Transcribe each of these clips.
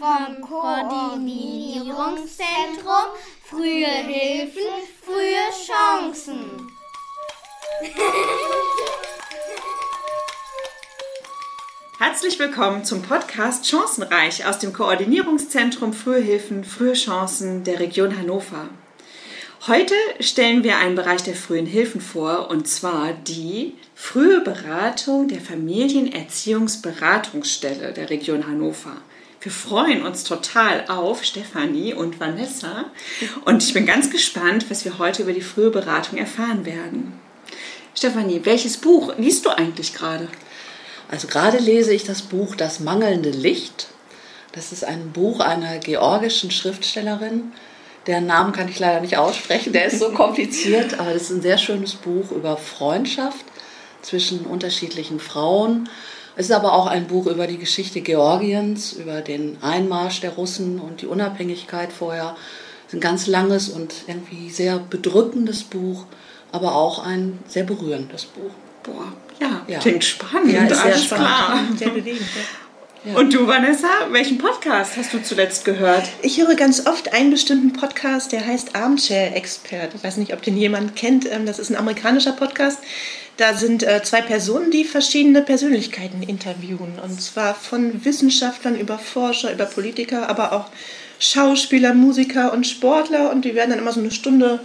vom Koordinierungszentrum Frühe Hilfen, frühe Chancen. Herzlich willkommen zum Podcast Chancenreich aus dem Koordinierungszentrum Frühe Hilfen, frühe Chancen der Region Hannover. Heute stellen wir einen Bereich der frühen Hilfen vor, und zwar die frühe Beratung der Familienerziehungsberatungsstelle der Region Hannover. Wir freuen uns total auf Stefanie und Vanessa und ich bin ganz gespannt, was wir heute über die frühe Beratung erfahren werden. Stefanie, welches Buch liest du eigentlich gerade? Also gerade lese ich das Buch Das mangelnde Licht. Das ist ein Buch einer georgischen Schriftstellerin, deren Namen kann ich leider nicht aussprechen, der ist so kompliziert, aber das ist ein sehr schönes Buch über Freundschaft zwischen unterschiedlichen Frauen. Es ist aber auch ein Buch über die Geschichte Georgiens, über den Einmarsch der Russen und die Unabhängigkeit vorher. Es ist ein ganz langes und irgendwie sehr bedrückendes Buch, aber auch ein sehr berührendes Buch. Boah, ja, ja. klingt spannend. Ja, ist sehr spannend. Klar. Sehr bewegend. Ja. Ja. Und du, Vanessa, welchen Podcast hast du zuletzt gehört? Ich höre ganz oft einen bestimmten Podcast, der heißt Armchair Expert. Ich weiß nicht, ob den jemand kennt. Ähm, das ist ein amerikanischer Podcast. Da sind äh, zwei Personen, die verschiedene Persönlichkeiten interviewen. Und zwar von Wissenschaftlern über Forscher, über Politiker, aber auch Schauspieler, Musiker und Sportler. Und die werden dann immer so eine Stunde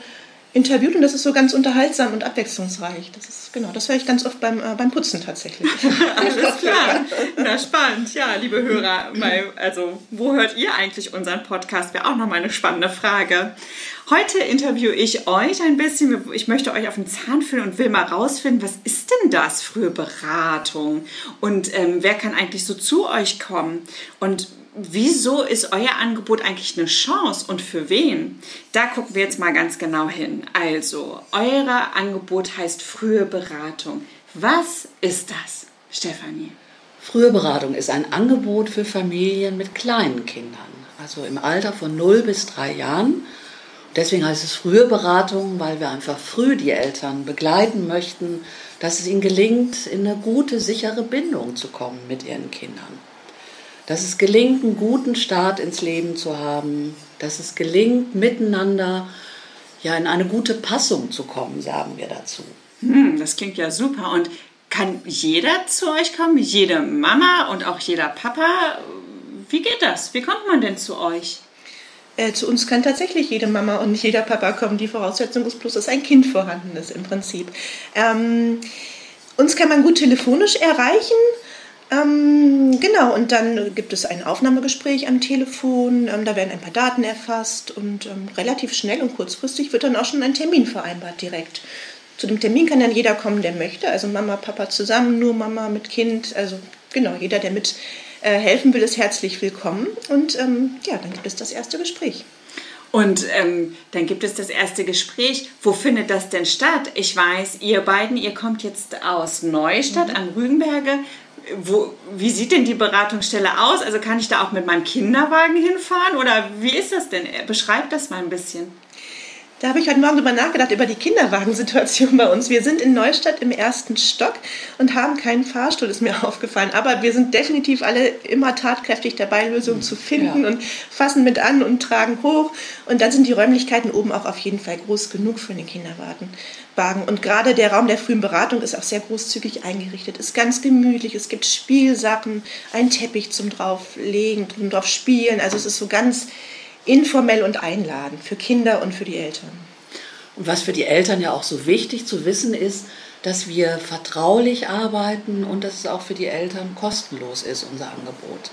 interviewt und das ist so ganz unterhaltsam und abwechslungsreich. Das ist genau, das höre ich ganz oft beim, äh, beim Putzen tatsächlich. Alles klar. Na spannend. Ja, liebe Hörer, mal, also wo hört ihr eigentlich unseren Podcast? Wäre auch nochmal eine spannende Frage. Heute interviewe ich euch ein bisschen. Ich möchte euch auf den Zahn fühlen und will mal rausfinden, was ist denn das für Beratung? Und ähm, wer kann eigentlich so zu euch kommen? Und wieso ist euer Angebot eigentlich eine Chance und für wen? Da gucken wir jetzt mal ganz genau hin. Also, euer Angebot heißt frühe Beratung. Was ist das, Stefanie? Frühe Beratung ist ein Angebot für Familien mit kleinen Kindern, also im Alter von 0 bis 3 Jahren. Deswegen heißt es frühe Beratung, weil wir einfach früh die Eltern begleiten möchten, dass es ihnen gelingt, in eine gute, sichere Bindung zu kommen mit ihren Kindern dass es gelingt, einen guten Start ins Leben zu haben, dass es gelingt, miteinander ja in eine gute Passung zu kommen, sagen wir dazu. Hm, das klingt ja super. Und kann jeder zu euch kommen? Jede Mama und auch jeder Papa? Wie geht das? Wie kommt man denn zu euch? Äh, zu uns kann tatsächlich jede Mama und nicht jeder Papa kommen. Die Voraussetzung ist bloß, dass ein Kind vorhanden ist im Prinzip. Ähm, uns kann man gut telefonisch erreichen. Ähm, genau, und dann gibt es ein Aufnahmegespräch am Telefon, ähm, da werden ein paar Daten erfasst und ähm, relativ schnell und kurzfristig wird dann auch schon ein Termin vereinbart direkt. Zu dem Termin kann dann jeder kommen, der möchte, also Mama, Papa zusammen, nur Mama mit Kind, also genau, jeder, der mit äh, helfen will, ist herzlich willkommen und ähm, ja, dann gibt es das erste Gespräch. Und ähm, dann gibt es das erste Gespräch. Wo findet das denn statt? Ich weiß, ihr beiden, ihr kommt jetzt aus Neustadt mhm. am Rügenberge wo, wie sieht denn die Beratungsstelle aus? Also kann ich da auch mit meinem Kinderwagen hinfahren oder wie ist das denn? Beschreibt das mal ein bisschen. Da habe ich heute Morgen drüber nachgedacht, über die Kinderwagensituation bei uns. Wir sind in Neustadt im ersten Stock und haben keinen Fahrstuhl, ist mir aufgefallen. Aber wir sind definitiv alle immer tatkräftig dabei, Lösungen zu finden ja. und fassen mit an und tragen hoch. Und dann sind die Räumlichkeiten oben auch auf jeden Fall groß genug für den Kinderwagen. Und gerade der Raum der frühen Beratung ist auch sehr großzügig eingerichtet, ist ganz gemütlich. Es gibt Spielsachen, einen Teppich zum drauflegen, zum drauf spielen. Also es ist so ganz informell und einladend für Kinder und für die Eltern. Und was für die Eltern ja auch so wichtig zu wissen ist, dass wir vertraulich arbeiten und dass es auch für die Eltern kostenlos ist, unser Angebot.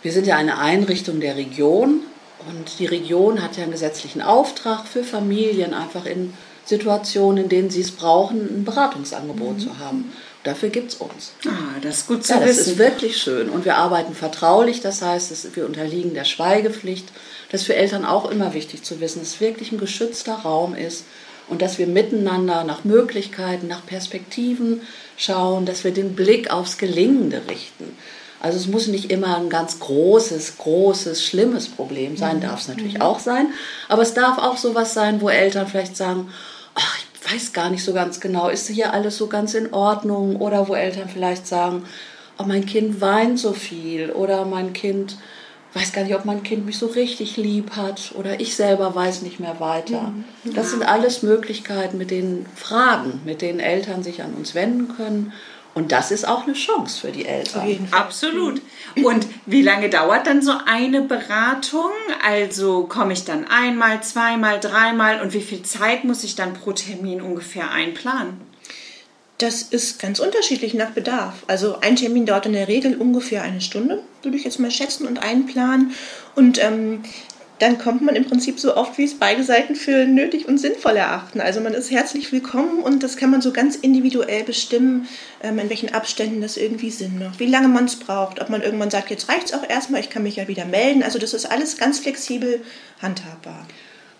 Wir sind ja eine Einrichtung der Region und die Region hat ja einen gesetzlichen Auftrag für Familien, einfach in Situationen, in denen sie es brauchen, ein Beratungsangebot mhm. zu haben. Dafür gibt es uns. Ah, das ist gut zu ja, wissen. Das ist wirklich schön. Und wir arbeiten vertraulich, das heißt, wir unterliegen der Schweigepflicht. Das ist für Eltern auch immer wichtig zu wissen, dass es wirklich ein geschützter Raum ist und dass wir miteinander nach Möglichkeiten, nach Perspektiven schauen, dass wir den Blick aufs Gelingende richten. Also es muss nicht immer ein ganz großes, großes, schlimmes Problem sein, mhm. darf es natürlich mhm. auch sein, aber es darf auch sowas sein, wo Eltern vielleicht sagen, ach, ich weiß gar nicht so ganz genau, ist hier alles so ganz in Ordnung? Oder wo Eltern vielleicht sagen, oh, mein Kind weint so viel oder mein Kind weiß gar nicht, ob mein Kind mich so richtig lieb hat oder ich selber weiß nicht mehr weiter. Das sind alles Möglichkeiten mit den Fragen, mit denen Eltern sich an uns wenden können. Und das ist auch eine Chance für die Eltern. Absolut. Und wie lange dauert dann so eine Beratung? Also komme ich dann einmal, zweimal, dreimal und wie viel Zeit muss ich dann pro Termin ungefähr einplanen? Das ist ganz unterschiedlich nach Bedarf. Also ein Termin dauert in der Regel ungefähr eine Stunde, würde ich jetzt mal schätzen und einplanen. Und ähm, dann kommt man im Prinzip so oft, wie es beide Seiten für nötig und sinnvoll erachten. Also man ist herzlich willkommen und das kann man so ganz individuell bestimmen, ähm, in welchen Abständen das irgendwie Sinn macht, wie lange man es braucht, ob man irgendwann sagt, jetzt reicht es auch erstmal, ich kann mich ja wieder melden. Also das ist alles ganz flexibel handhabbar.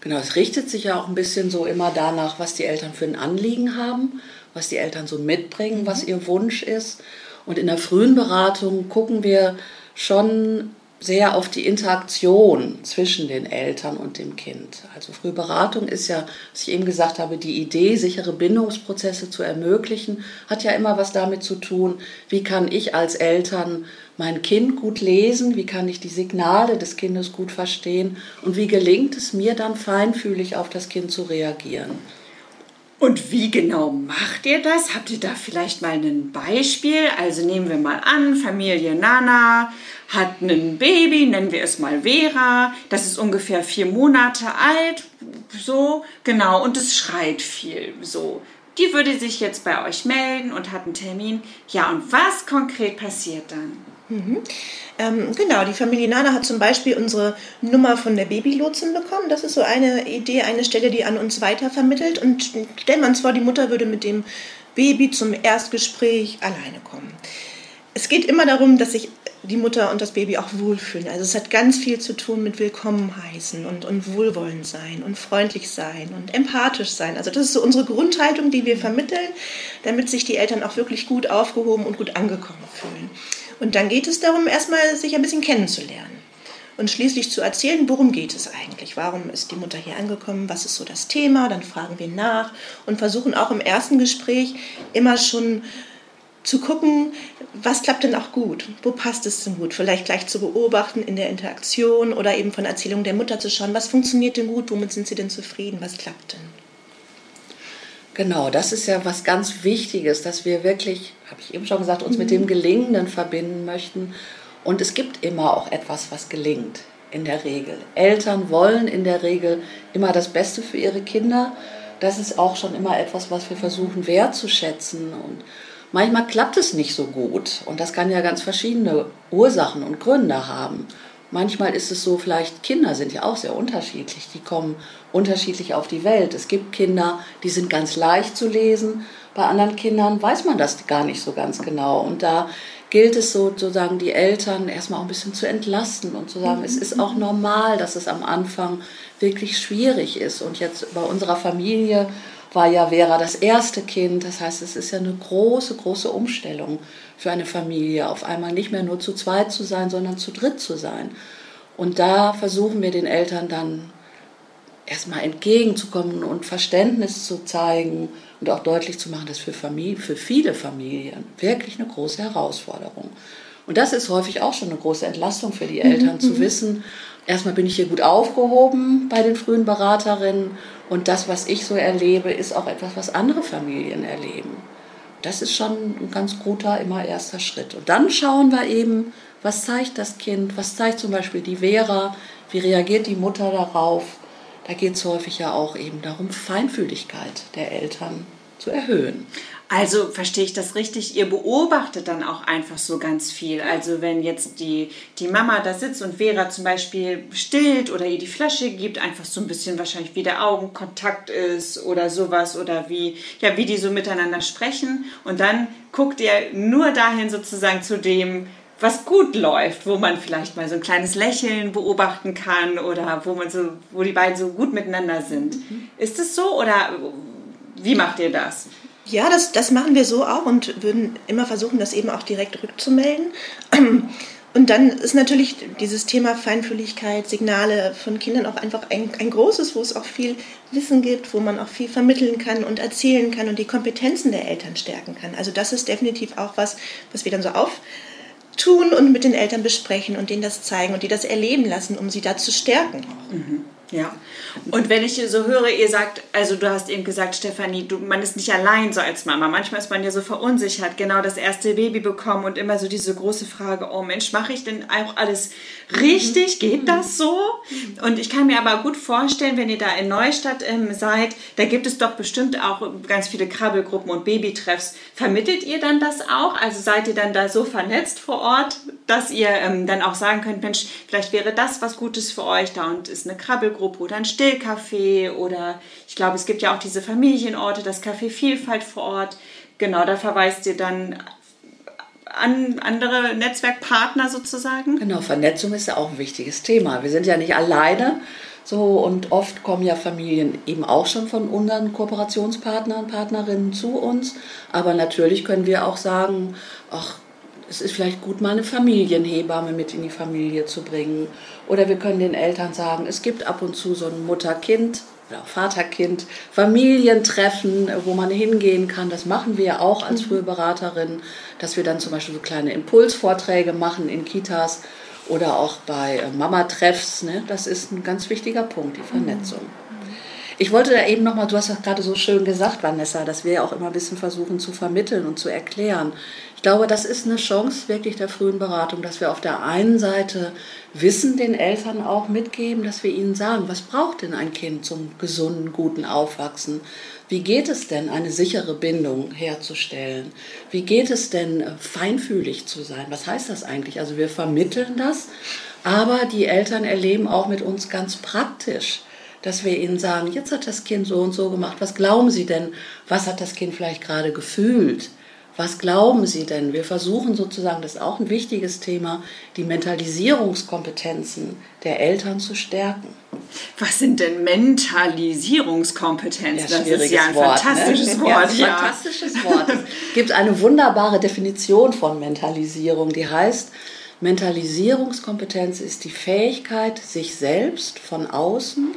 Genau, es richtet sich ja auch ein bisschen so immer danach, was die Eltern für ein Anliegen haben, was die Eltern so mitbringen, was ihr Wunsch ist. Und in der frühen Beratung gucken wir schon sehr auf die Interaktion zwischen den Eltern und dem Kind. Also Frühberatung ist ja, was ich eben gesagt habe, die Idee, sichere Bindungsprozesse zu ermöglichen, hat ja immer was damit zu tun, wie kann ich als Eltern mein Kind gut lesen, wie kann ich die Signale des Kindes gut verstehen und wie gelingt es mir dann feinfühlig auf das Kind zu reagieren. Und wie genau macht ihr das? Habt ihr da vielleicht mal ein Beispiel? Also nehmen wir mal an, Familie Nana hat ein Baby, nennen wir es mal Vera. Das ist ungefähr vier Monate alt, so genau, und es schreit viel, so. Die würde sich jetzt bei euch melden und hat einen Termin. Ja, und was konkret passiert dann? Ähm, genau, die Familie Nana hat zum Beispiel unsere Nummer von der Babylotsin bekommen. Das ist so eine Idee, eine Stelle, die an uns weitervermittelt. Und stellen wir uns vor, die Mutter würde mit dem Baby zum Erstgespräch alleine kommen. Es geht immer darum, dass sich die Mutter und das Baby auch wohlfühlen. Also es hat ganz viel zu tun mit Willkommen heißen und, und wohlwollend sein und freundlich sein und empathisch sein. Also das ist so unsere Grundhaltung, die wir vermitteln, damit sich die Eltern auch wirklich gut aufgehoben und gut angekommen fühlen. Und dann geht es darum, erstmal sich ein bisschen kennenzulernen und schließlich zu erzählen, worum geht es eigentlich? Warum ist die Mutter hier angekommen? Was ist so das Thema? Dann fragen wir nach und versuchen auch im ersten Gespräch immer schon zu gucken, was klappt denn auch gut? Wo passt es denn gut? Vielleicht gleich zu beobachten in der Interaktion oder eben von Erzählungen der Mutter zu schauen, was funktioniert denn gut? Womit sind sie denn zufrieden? Was klappt denn? Genau, das ist ja was ganz Wichtiges, dass wir wirklich, habe ich eben schon gesagt, uns mit dem Gelingenden verbinden möchten. Und es gibt immer auch etwas, was gelingt, in der Regel. Eltern wollen in der Regel immer das Beste für ihre Kinder. Das ist auch schon immer etwas, was wir versuchen wertzuschätzen. Und manchmal klappt es nicht so gut. Und das kann ja ganz verschiedene Ursachen und Gründe haben. Manchmal ist es so, vielleicht Kinder sind ja auch sehr unterschiedlich. Die kommen unterschiedlich auf die Welt. Es gibt Kinder, die sind ganz leicht zu lesen. Bei anderen Kindern weiß man das gar nicht so ganz genau. Und da gilt es sozusagen, die Eltern erstmal auch ein bisschen zu entlasten und zu sagen, es ist auch normal, dass es am Anfang wirklich schwierig ist. Und jetzt bei unserer Familie war ja Vera das erste Kind. Das heißt, es ist ja eine große, große Umstellung für eine Familie, auf einmal nicht mehr nur zu zweit zu sein, sondern zu dritt zu sein. Und da versuchen wir den Eltern dann erstmal entgegenzukommen und Verständnis zu zeigen und auch deutlich zu machen, dass für, Familie, für viele Familien wirklich eine große Herausforderung. Und das ist häufig auch schon eine große Entlastung für die Eltern, zu wissen, erstmal bin ich hier gut aufgehoben bei den frühen Beraterinnen und das, was ich so erlebe, ist auch etwas, was andere Familien erleben. Das ist schon ein ganz guter, immer erster Schritt. Und dann schauen wir eben, was zeigt das Kind, was zeigt zum Beispiel die Vera, wie reagiert die Mutter darauf. Da geht es häufig ja auch eben darum, Feinfühligkeit der Eltern zu erhöhen. Also verstehe ich das richtig, ihr beobachtet dann auch einfach so ganz viel. Also wenn jetzt die, die Mama da sitzt und Vera zum Beispiel stillt oder ihr die Flasche gibt, einfach so ein bisschen wahrscheinlich wie der Augenkontakt ist oder sowas oder wie, ja, wie die so miteinander sprechen. Und dann guckt ihr nur dahin sozusagen zu dem, was gut läuft, wo man vielleicht mal so ein kleines Lächeln beobachten kann oder wo man so, wo die beiden so gut miteinander sind. Ist es so oder wie macht ihr das? Ja, das, das machen wir so auch und würden immer versuchen, das eben auch direkt rückzumelden. Und dann ist natürlich dieses Thema Feinfühligkeit, Signale von Kindern auch einfach ein, ein großes, wo es auch viel Wissen gibt, wo man auch viel vermitteln kann und erzählen kann und die Kompetenzen der Eltern stärken kann. Also das ist definitiv auch was, was wir dann so tun und mit den Eltern besprechen und denen das zeigen und die das erleben lassen, um sie da zu stärken. Mhm. Ja. Und wenn ich so höre, ihr sagt, also du hast eben gesagt, Stefanie, du, man ist nicht allein so als Mama. Manchmal ist man ja so verunsichert, genau das erste Baby bekommen und immer so diese große Frage, oh Mensch, mache ich denn auch alles richtig? Geht das so? Und ich kann mir aber gut vorstellen, wenn ihr da in Neustadt ähm, seid, da gibt es doch bestimmt auch ganz viele Krabbelgruppen und Babytreffs. Vermittelt ihr dann das auch? Also seid ihr dann da so vernetzt vor Ort, dass ihr ähm, dann auch sagen könnt, Mensch, vielleicht wäre das was Gutes für euch da und ist eine Krabbelgruppe oder ein Stillcafé oder ich glaube, es gibt ja auch diese Familienorte, das Café Vielfalt vor Ort. Genau, da verweist ihr dann an andere Netzwerkpartner sozusagen? Genau, Vernetzung ist ja auch ein wichtiges Thema. Wir sind ja nicht alleine. So, und oft kommen ja Familien eben auch schon von unseren Kooperationspartnern, Partnerinnen zu uns. Aber natürlich können wir auch sagen, ach, es ist vielleicht gut, mal eine Familienhebamme mit in die Familie zu bringen. Oder wir können den Eltern sagen, es gibt ab und zu so ein Mutter-Kind oder Vater-Kind, Familientreffen, wo man hingehen kann. Das machen wir auch als mhm. Frühberaterin, dass wir dann zum Beispiel so kleine Impulsvorträge machen in Kitas oder auch bei äh, Mama-Treffs. Ne? Das ist ein ganz wichtiger Punkt, die Vernetzung. Ich wollte da eben nochmal, du hast das gerade so schön gesagt, Vanessa, dass wir ja auch immer ein bisschen versuchen zu vermitteln und zu erklären. Ich glaube, das ist eine Chance wirklich der frühen Beratung, dass wir auf der einen Seite Wissen den Eltern auch mitgeben, dass wir ihnen sagen, was braucht denn ein Kind zum gesunden, guten Aufwachsen? Wie geht es denn, eine sichere Bindung herzustellen? Wie geht es denn, feinfühlig zu sein? Was heißt das eigentlich? Also wir vermitteln das, aber die Eltern erleben auch mit uns ganz praktisch, dass wir ihnen sagen, jetzt hat das Kind so und so gemacht. Was glauben Sie denn? Was hat das Kind vielleicht gerade gefühlt? Was glauben Sie denn? Wir versuchen sozusagen, das ist auch ein wichtiges Thema, die Mentalisierungskompetenzen der Eltern zu stärken. Was sind denn Mentalisierungskompetenzen? Ja, das ist ja ein Wort, fantastisches ne? Wort. Ja, ein ja. fantastisches Wort. Es gibt eine wunderbare Definition von Mentalisierung, die heißt, Mentalisierungskompetenz ist die Fähigkeit, sich selbst von außen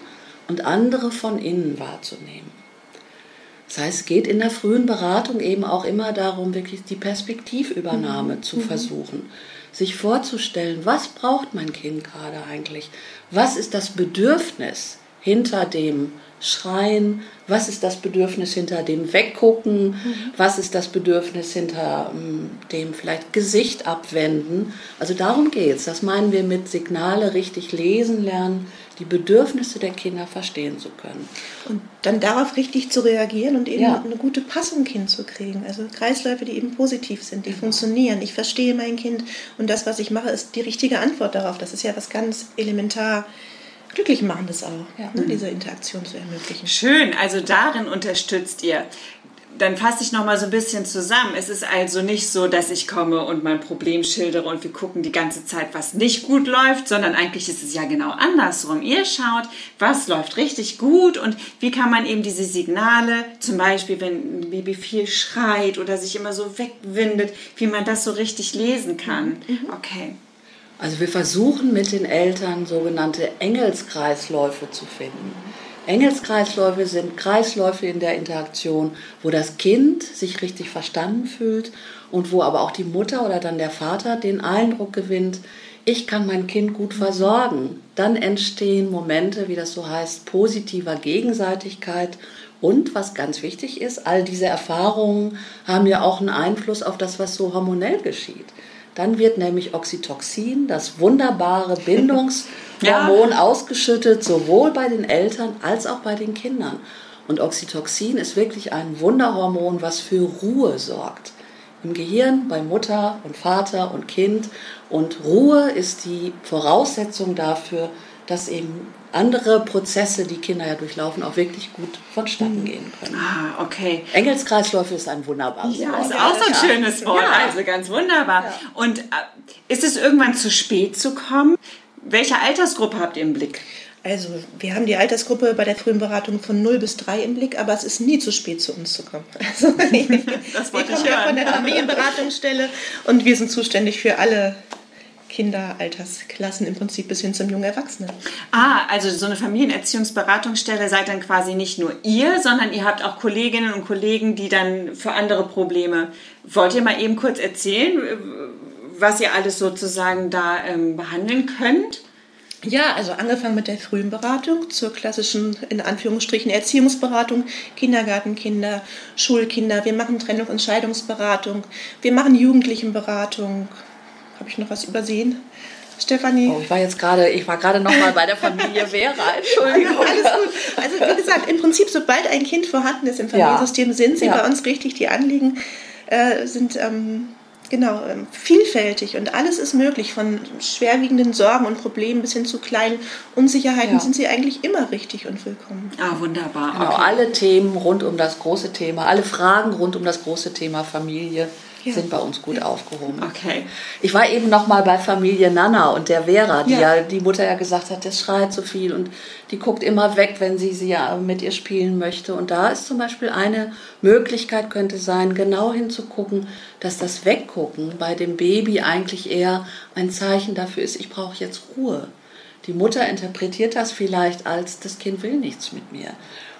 und andere von innen wahrzunehmen. Das heißt, es geht in der frühen Beratung eben auch immer darum, wirklich die Perspektivübernahme mhm. zu mhm. versuchen, sich vorzustellen, was braucht mein Kind gerade eigentlich? Was ist das Bedürfnis hinter dem Schreien? Was ist das Bedürfnis hinter dem Weggucken? Mhm. Was ist das Bedürfnis hinter um, dem vielleicht Gesicht abwenden? Also darum geht es. Das meinen wir mit Signale richtig lesen lernen, die Bedürfnisse der Kinder verstehen zu können. Und dann darauf richtig zu reagieren und eben ja. eine gute Passung hinzukriegen. Also Kreisläufe, die eben positiv sind, die genau. funktionieren. Ich verstehe mein Kind und das, was ich mache, ist die richtige Antwort darauf. Das ist ja was ganz elementar glücklich machendes auch, ja. ne, diese Interaktion zu ermöglichen. Schön, also darin unterstützt ihr dann fasse ich noch mal so ein bisschen zusammen. Es ist also nicht so, dass ich komme und mein Problem schildere und wir gucken die ganze Zeit, was nicht gut läuft, sondern eigentlich ist es ja genau andersrum. Ihr schaut, was läuft richtig gut und wie kann man eben diese Signale, zum Beispiel wenn ein Baby viel schreit oder sich immer so wegwindet, wie man das so richtig lesen kann. Mhm. Okay. Also wir versuchen mit den Eltern sogenannte Engelskreisläufe zu finden. Engelskreisläufe sind Kreisläufe in der Interaktion, wo das Kind sich richtig verstanden fühlt und wo aber auch die Mutter oder dann der Vater den Eindruck gewinnt, ich kann mein Kind gut versorgen. Dann entstehen Momente, wie das so heißt, positiver Gegenseitigkeit. Und was ganz wichtig ist, all diese Erfahrungen haben ja auch einen Einfluss auf das, was so hormonell geschieht. Dann wird nämlich Oxytocin, das wunderbare Bindungshormon, ja. ausgeschüttet, sowohl bei den Eltern als auch bei den Kindern. Und Oxytocin ist wirklich ein Wunderhormon, was für Ruhe sorgt. Im Gehirn bei Mutter und Vater und Kind. Und Ruhe ist die Voraussetzung dafür, dass eben andere Prozesse, die Kinder ja durchlaufen, auch wirklich gut vonstatten hm. gehen können. Ah, okay. Engelskreisläufe ist ein wunderbares ja, Wort. Ja, ist auch so ein schönes Wort. Ja. Also ganz wunderbar. Ja. Und äh, ist es irgendwann zu spät zu kommen? Welche Altersgruppe habt ihr im Blick? Also, wir haben die Altersgruppe bei der frühen Beratung von 0 bis 3 im Blick, aber es ist nie zu spät, zu uns zu kommen. Also, das wollte wir kommen ich ja von der Familienberatungsstelle und wir sind zuständig für alle Kinderaltersklassen im Prinzip bis hin zum jungen Erwachsenen. Ah, also so eine Familienerziehungsberatungsstelle seid dann quasi nicht nur ihr, sondern ihr habt auch Kolleginnen und Kollegen, die dann für andere Probleme. Wollt ihr mal eben kurz erzählen, was ihr alles sozusagen da ähm, behandeln könnt? Ja, also angefangen mit der frühen Beratung zur klassischen, in Anführungsstrichen, Erziehungsberatung, Kindergartenkinder, Schulkinder. Wir machen Trennung- und Scheidungsberatung. Wir machen Jugendlichenberatung. Habe ich noch was übersehen? Stefanie? Oh, ich war jetzt gerade, ich war gerade noch mal bei der Familie Vera, Entschuldigung. Alles gut. Also wie gesagt, im Prinzip, sobald ein Kind vorhanden ist im Familiensystem, sind sie Ja. bei uns richtig. Die Anliegen äh, sind ähm, genau ähm, vielfältig und alles ist möglich. Von schwerwiegenden Sorgen und Problemen bis hin zu kleinen Unsicherheiten Ja. sind sie eigentlich immer richtig und willkommen. Ah, wunderbar. Genau, Okay. alle Themen rund um das große Thema, alle Fragen rund um das große Thema Familie Ja. sind bei uns gut aufgehoben. Okay. Ich war eben noch mal bei Familie Nana und der Vera, die Ja. ja. die Mutter ja gesagt hat, das schreit so viel und die guckt immer weg, wenn sie sie ja mit ihr spielen möchte. Und da ist zum Beispiel eine Möglichkeit könnte sein, genau hinzugucken, dass das Weggucken bei dem Baby eigentlich eher ein Zeichen dafür ist, ich brauche jetzt Ruhe. Die Mutter interpretiert das vielleicht als, das Kind will nichts mit mir.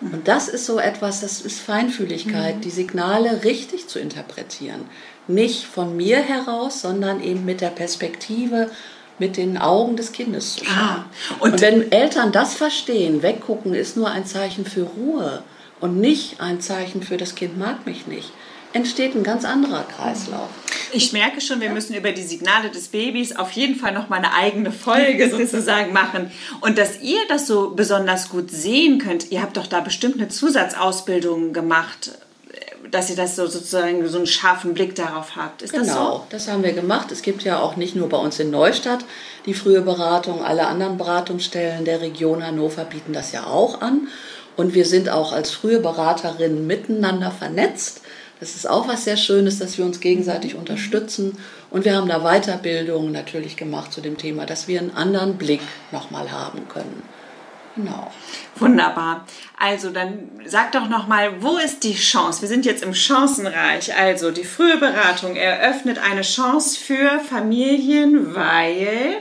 Und das ist so etwas, das ist Feinfühligkeit, die Signale richtig zu interpretieren. Nicht von mir heraus, sondern eben mit der Perspektive, mit den Augen des Kindes zu schauen. Ah, und- und, wenn Eltern das verstehen, weggucken ist nur ein Zeichen für Ruhe und nicht ein Zeichen für das Kind mag mich nicht, entsteht ein ganz anderer Kreislauf. Ich merke schon, wir müssen über die Signale des Babys auf jeden Fall noch mal eine eigene Folge sozusagen machen. Und dass ihr das so besonders gut sehen könnt, ihr habt doch da bestimmt eine Zusatzausbildung gemacht, dass ihr das so sozusagen so einen scharfen Blick darauf habt. Ist das so? Genau, das haben wir gemacht. Es gibt ja auch nicht nur bei uns in Neustadt die frühe Beratung, alle anderen Beratungsstellen der Region Hannover bieten das ja auch an. Und wir sind auch als frühe Beraterinnen miteinander vernetzt. Das ist auch was sehr Schönes, dass wir uns gegenseitig unterstützen. Und wir haben da Weiterbildungen natürlich gemacht zu dem Thema, dass wir einen anderen Blick nochmal haben können. Genau. Wunderbar. Also dann sag doch noch mal, wo ist die Chance? Wir sind jetzt im Chancenreich. Also die frühe Beratung eröffnet eine Chance für Familien, weil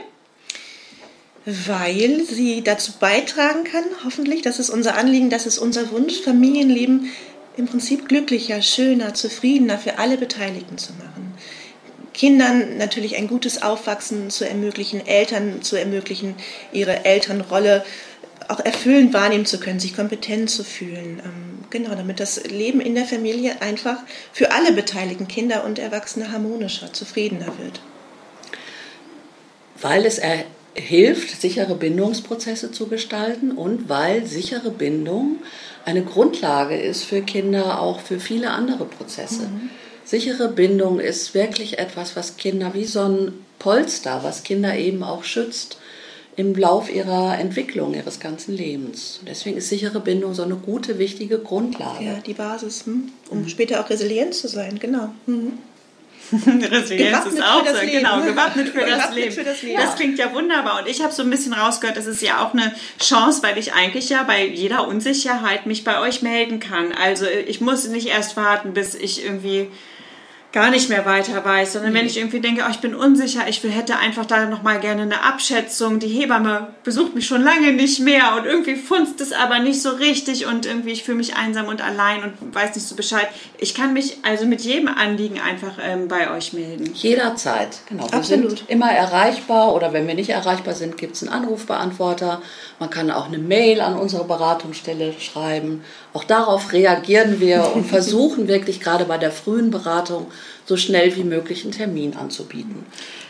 Weil sie dazu beitragen kann, hoffentlich, das ist unser Anliegen, das ist unser Wunsch, Familienleben im Prinzip glücklicher, schöner, zufriedener für alle Beteiligten zu machen. Kindern natürlich ein gutes Aufwachsen zu ermöglichen, Eltern zu ermöglichen, ihre Elternrolle auch erfüllend wahrnehmen zu können, sich kompetent zu fühlen. Ähm, Genau, damit das Leben in der Familie einfach für alle beteiligten Kinder und Erwachsene harmonischer, zufriedener wird. weil es hilft, sichere Bindungsprozesse zu gestalten und weil sichere Bindung eine Grundlage ist für Kinder, auch für viele andere Prozesse. Sichere Bindung ist wirklich etwas, was Kinder wie so ein Polster, was Kinder eben auch schützt im Lauf ihrer Entwicklung, ihres ganzen Lebens. Deswegen ist sichere Bindung so eine gute, wichtige Grundlage. Ja, die Basis, hm? um später auch resilient zu sein, genau. Mhm. Resilienz Gewappnet ist auch das so, Leben. genau, gewappnet für das Gewappnet Leben. für das Leben. Das klingt ja wunderbar und ich habe so ein bisschen rausgehört, das ist ja auch eine Chance, weil ich eigentlich ja bei jeder Unsicherheit mich bei euch melden kann. Also ich muss nicht erst warten, bis ich irgendwie gar nicht mehr weiter weiß, sondern wenn ich irgendwie denke, oh, ich bin unsicher, ich will, hätte einfach da noch mal gerne eine Abschätzung. Die Hebamme besucht mich schon lange nicht mehr und irgendwie funzt es aber nicht so richtig und irgendwie ich fühle mich einsam und allein und weiß nicht so Bescheid. Ich kann mich also mit jedem Anliegen einfach ähm, bei euch melden. Jederzeit, genau. Wir Absolut. sind immer erreichbar oder wenn wir nicht erreichbar sind, gibt es einen Anrufbeantworter. Man kann auch eine Mail an unsere Beratungsstelle schreiben. Auch darauf reagieren wir und versuchen wirklich gerade bei der frühen Beratung so schnell wie möglich einen Termin anzubieten.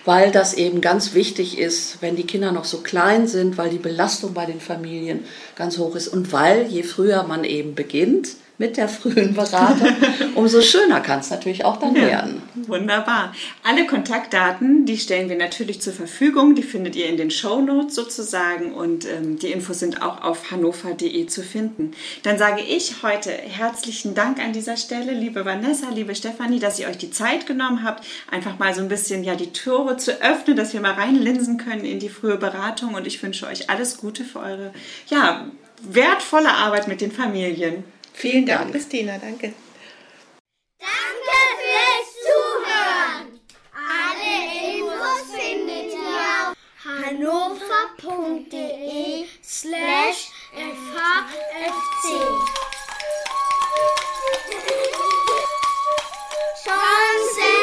Weil das eben ganz wichtig ist, wenn die Kinder noch so klein sind, weil die Belastung bei den Familien ganz hoch ist und weil je früher man eben beginnt mit der frühen Beratung, umso schöner kann es natürlich auch dann werden. Wunderbar. Alle Kontaktdaten, die stellen wir natürlich zur Verfügung. Die findet ihr in den Show Notes sozusagen und ähm, die Infos sind auch auf hannover.de zu finden. Dann sage ich heute herzlichen Dank an dieser Stelle, liebe Vanessa, liebe Stefanie, dass ihr euch die Zeit genommen habt, einfach mal so ein bisschen ja die Tore zu öffnen, dass wir mal reinlinsen können in die frühe Beratung und ich wünsche euch alles Gute für eure ja wertvolle Arbeit mit den Familien. Vielen Dank. Ja, Christina, danke. Danke fürs Zuhören. Alle Infos findet ihr auf hannover.de slash fhfc. Chance